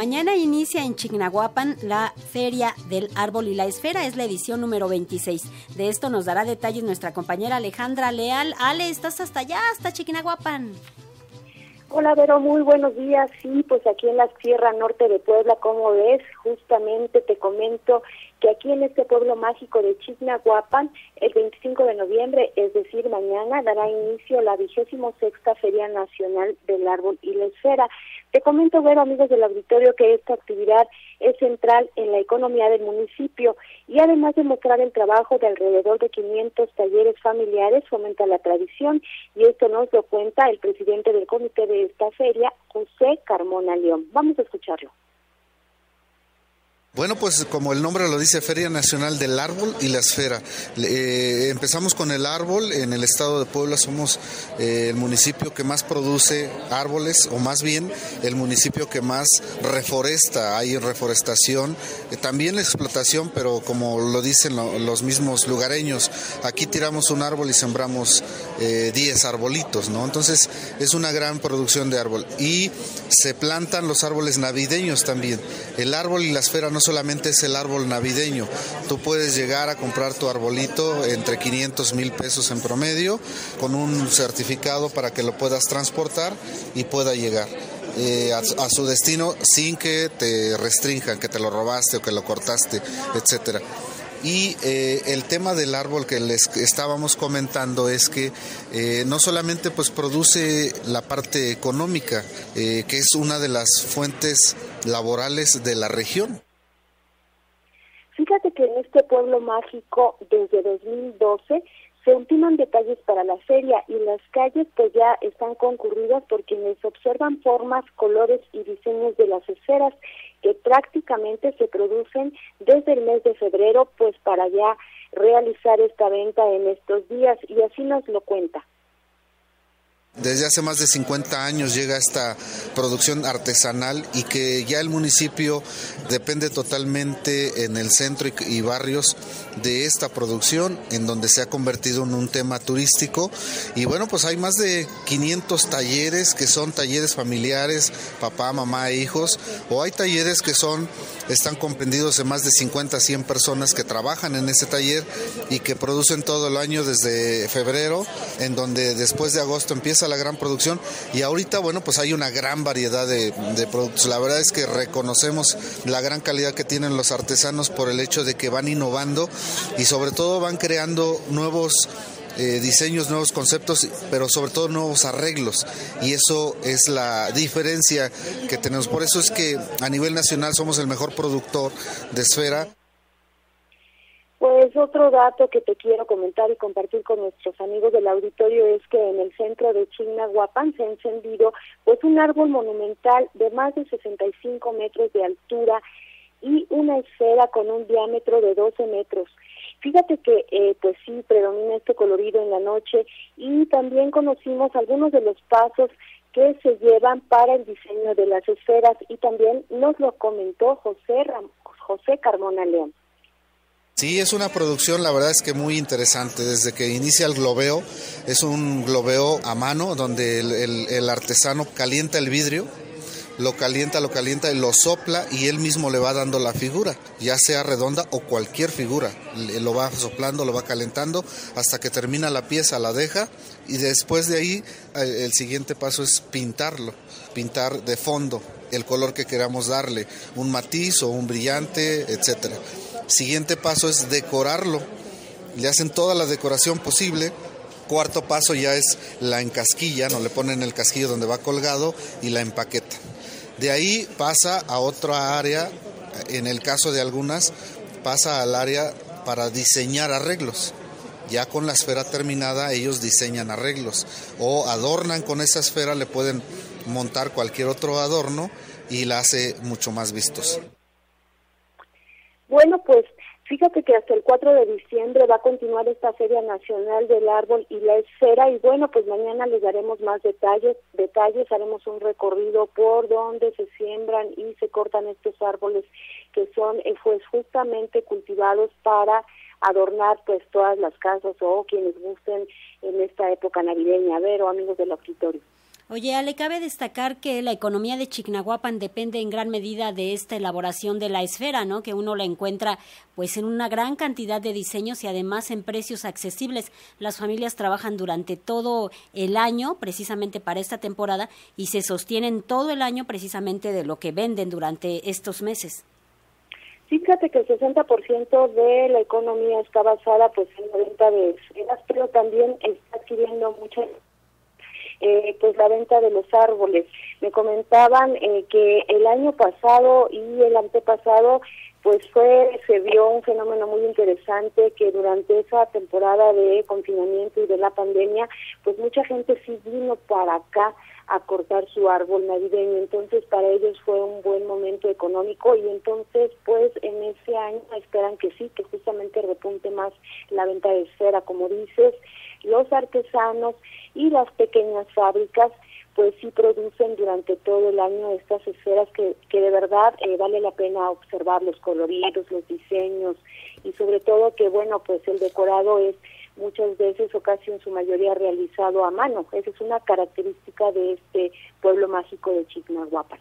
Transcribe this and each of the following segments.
Mañana inicia en Chignahuapan la Feria del Árbol y la Esfera, es la edición número 26. De esto nos dará detalles nuestra compañera Alejandra Leal. Ale, estás hasta allá, hasta Chignahuapan. Hola Vero, muy buenos días. Sí, pues aquí en la Sierra Norte de Puebla, como ves, justamente te comento que aquí en este pueblo mágico de Chignahuapan, el 25 de noviembre, es decir, mañana, dará inicio la vigésimo sexta Feria Nacional del Árbol y la Esfera. Te comento, ver amigos del auditorio, que esta actividad es central en la economía del municipio y además de mostrar el trabajo de alrededor de 500 talleres familiares, fomenta la tradición y esto nos lo cuenta el presidente del comité de esta feria, José Carmona León. Vamos a escucharlo. Bueno, pues como el nombre lo dice, Feria Nacional del Árbol y la Esfera. Eh, empezamos con el árbol. En el estado de Puebla somos eh, el municipio que más produce árboles, o más bien el municipio que más reforesta. Hay reforestación, eh, también explotación, pero como lo dicen los mismos lugareños, aquí tiramos un árbol y sembramos 10 arbolitos, ¿no? Entonces es una gran producción de árbol. Y se plantan los árboles navideños también. El árbol y la esfera no solamente es el árbol navideño. Tú puedes llegar a comprar tu arbolito entre 500 mil pesos en promedio con un certificado para que lo puedas transportar y pueda llegar. Eh, a, su destino sin que te restrinjan, que te lo robaste o que lo cortaste, etcétera. Y eh, el tema del árbol que les estábamos comentando es que eh, no solamente pues produce la parte económica, que es una de las fuentes laborales de la región. Fíjate que en este pueblo mágico, desde 2012, se ultiman detalles para la feria y las calles pues ya están concurridas por quienes observan formas, colores y diseños de las esferas que prácticamente se producen desde el mes de febrero pues para ya realizar esta venta en estos días y así nos lo cuenta. Desde hace más de 50 años llega esta producción artesanal y que ya el municipio depende totalmente en el centro y, barrios de esta producción, en donde se ha convertido en un tema turístico. Y bueno, pues hay más de 500 talleres que son talleres familiares, papá, mamá e hijos, o hay talleres que son, están comprendidos en más de 50 a 100 personas que trabajan en ese taller y que producen todo el año desde febrero, en donde después de agosto empieza a la gran producción y ahorita, bueno, pues hay una gran variedad de, productos. La verdad es que reconocemos la gran calidad que tienen los artesanos por el hecho de que van innovando y sobre todo van creando nuevos eh, diseños, nuevos conceptos, pero sobre todo nuevos arreglos. Y eso es la diferencia que tenemos. Por eso es que a nivel nacional somos el mejor productor de esfera. Otro dato que te quiero comentar y compartir con nuestros amigos del auditorio es que en el centro de Chignahuapan se ha encendido pues un árbol monumental de más de 65 metros de altura y una esfera con un diámetro de 12 metros. Fíjate que eh, pues sí predomina este colorido en la noche y también conocimos algunos de los pasos que se llevan para el diseño de las esferas y también nos lo comentó José José Carmona León. Sí, es una producción, la verdad es que muy interesante. Desde que inicia el globeo, es un globeo a mano donde el, artesano calienta el vidrio, lo calienta, lo calienta y lo sopla y él mismo le va dando la figura, ya sea redonda o cualquier figura. Lo va soplando, lo va calentando hasta que termina la pieza, la deja y después de ahí eh, el siguiente paso es pintarlo, pintar de fondo el color que queramos darle, un matiz o un brillante, etcétera. Siguiente paso es decorarlo. Le hacen toda la decoración posible. Cuarto paso ya es la encasquilla, no le ponen el casquillo donde va colgado y la empaqueta. De ahí pasa a otra área, en el caso de algunas, pasa al área para diseñar arreglos. Ya con la esfera terminada ellos diseñan arreglos o adornan con esa esfera, le pueden montar cualquier otro adorno y la hace mucho más vistosa. Bueno, pues fíjate que hasta el 4 de diciembre va a continuar esta Feria Nacional del Árbol y la Esfera y bueno, pues mañana les daremos más detalles, detalles, haremos un recorrido por donde se siembran y se cortan estos árboles que son eh, pues justamente cultivados para adornar pues todas las casas o quienes gusten en esta época navideña. A ver, o amigos del auditorio. Oye, Ale, cabe destacar que la economía de Chignahuapan depende en gran medida de esta elaboración de la esfera, ¿no? Que uno la encuentra pues en una gran cantidad de diseños y además en precios accesibles. Las familias trabajan durante todo el año precisamente para esta temporada y se sostienen todo el año precisamente de lo que venden durante estos meses. Fíjate que el 60% de la economía está basada pues en la venta de esferas, pero también está adquiriendo mucha eh, pues la venta de los árboles. Me comentaban eh, que el año pasado y el antepasado pues fue se vio un fenómeno muy interesante que durante esa temporada de confinamiento y de la pandemia pues mucha gente sí vino para acá a cortar su árbol navideño entonces para ellos fue un buen momento económico y entonces pues en ese año esperan que sí que justamente repunte más la venta de esfera como dices los artesanos y las pequeñas fábricas pues sí producen durante todo el año estas esferas que, que de verdad eh, vale la pena observar los coloridos, los diseños y sobre todo que bueno pues el decorado es muchas veces o casi en su mayoría realizado a mano. Esa es una característica de este pueblo mágico de Chignahuapan.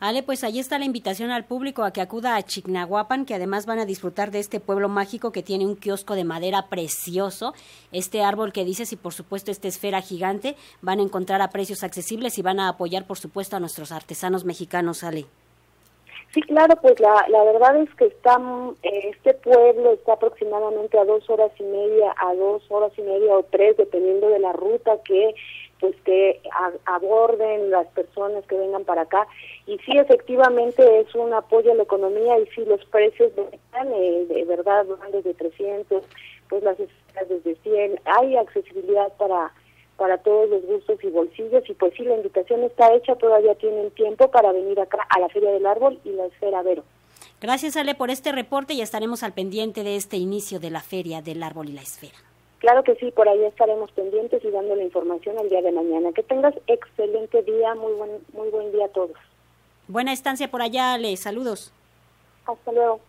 Ale, pues ahí está la invitación al público a que acuda a Chignahuapan, que además van a disfrutar de este pueblo mágico que tiene un kiosco de madera precioso, este árbol que dices y por supuesto esta esfera gigante, van a encontrar a precios accesibles y van a apoyar por supuesto a nuestros artesanos mexicanos, Ale. Sí, claro, pues la, la verdad es que está, eh, este pueblo está aproximadamente a dos horas y media, a dos horas y media o tres, dependiendo de la ruta que aborden las personas que vengan para acá y sí efectivamente es un apoyo a la economía y sí los precios están eh, de verdad van desde 300 pues las esferas desde 100 hay accesibilidad para para todos los gustos y bolsillos y pues sí, la invitación está hecha, todavía tienen tiempo para venir acá a la Feria del Árbol y la Esfera Vero. Gracias Ale por este reporte y estaremos al pendiente de este inicio de la Feria del Árbol y la Esfera. Claro que sí, por ahí estaremos pendientes y dando la información el día de mañana. Que tengas excelente día, muy buen, muy buen día a todos. Buena estancia por allá, Ale. Saludos. Hasta luego.